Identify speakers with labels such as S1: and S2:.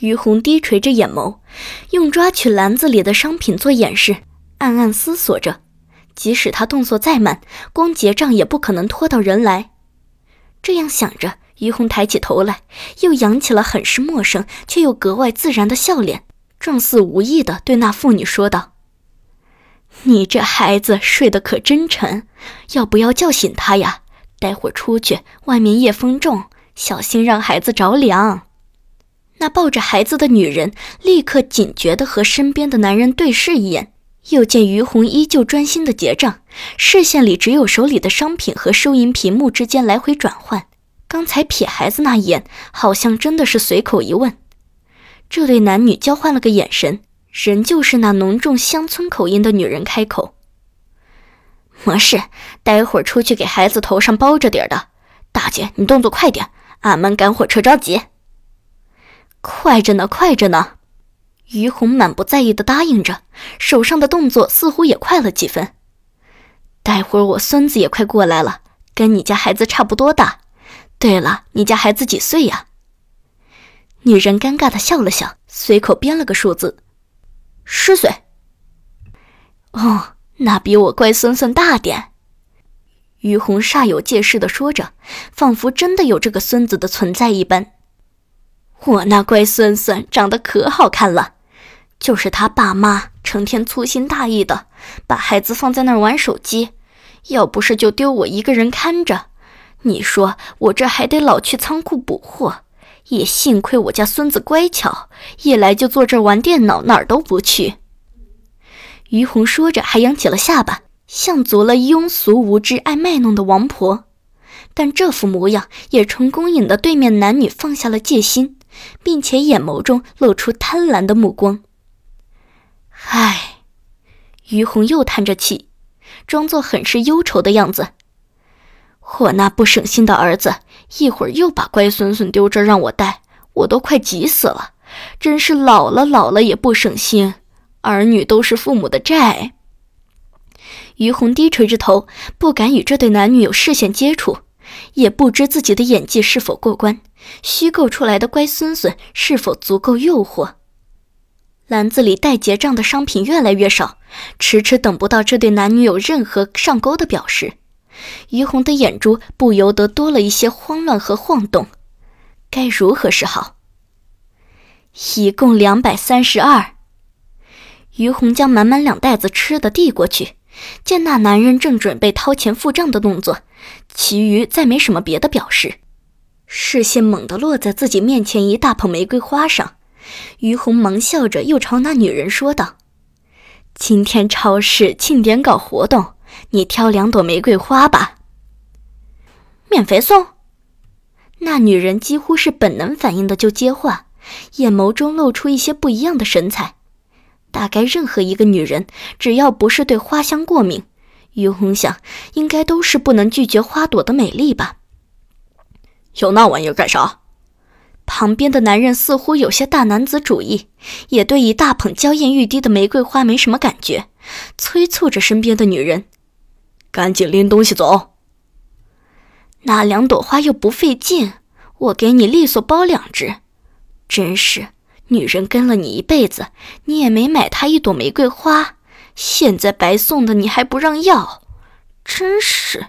S1: 于红低垂着眼眸，用抓取篮子里的商品做掩饰，暗暗思索着：即使他动作再慢，光结账也不可能拖到人来。这样想着，于红抬起头来，又扬起了很是陌生却又格外自然的笑脸，状似无意的对那妇女说道：“你这孩子睡得可真沉，要不要叫醒他呀？待会儿出去，外面夜风重，小心让孩子着凉。”那抱着孩子的女人立刻警觉地和身边的男人对视一眼，又见于红依旧专心地结账，视线里只有手里的商品和收银屏幕之间来回转换。刚才瞥孩子那一眼，好像真的是随口一问。这对男女交换了个眼神，仍旧是那浓重乡村口音的女人开口：“没事，待会儿出去给孩子头上包着点的。大姐，你动作快点，俺们赶火车着急。”快着呢，快着呢！于红满不在意的答应着，手上的动作似乎也快了几分。待会儿我孙子也快过来了，跟你家孩子差不多大。对了，你家孩子几岁呀？女人尴尬的笑了笑，随口编了个数字：十岁。哦，那比我乖孙孙大点。于红煞有介事的说着，仿佛真的有这个孙子的存在一般。我那乖孙孙长得可好看了，就是他爸妈成天粗心大意的把孩子放在那儿玩手机，要不是就丢我一个人看着，你说我这还得老去仓库补货。也幸亏我家孙子乖巧，一来就坐这儿玩电脑，哪儿都不去。于红说着，还扬起了下巴，像足了庸俗无知、爱卖弄的王婆，但这副模样也成功引得对面男女放下了戒心。并且眼眸中露出贪婪的目光。唉，于红又叹着气，装作很是忧愁的样子。我那不省心的儿子，一会儿又把乖孙孙丢这儿让我带，我都快急死了。真是老了老了也不省心，儿女都是父母的债。于红低垂着头，不敢与这对男女有视线接触。也不知自己的演技是否过关，虚构出来的乖孙孙是否足够诱惑。篮子里待结账的商品越来越少，迟迟等不到这对男女有任何上钩的表示，于红的眼珠不由得多了一些慌乱和晃动，该如何是好？一共两百三十二。于红将满满两袋子吃的递过去，见那男人正准备掏钱付账的动作。其余再没什么别的表示，视线猛地落在自己面前一大捧玫瑰花上，于红忙笑着又朝那女人说道：“今天超市庆典搞活动，你挑两朵玫瑰花吧。”免费送？那女人几乎是本能反应的就接话，眼眸中露出一些不一样的神采。大概任何一个女人，只要不是对花香过敏。于红想，应该都是不能拒绝花朵的美丽吧。
S2: 有那玩意儿干啥？
S1: 旁边的男人似乎有些大男子主义，也对一大捧娇艳欲滴的玫瑰花没什么感觉，催促着身边的女人：“
S2: 赶紧拎东西走。”
S1: 那两朵花又不费劲，我给你利索包两只。真是，女人跟了你一辈子，你也没买她一朵玫瑰花。现在白送的你还不让要，真是。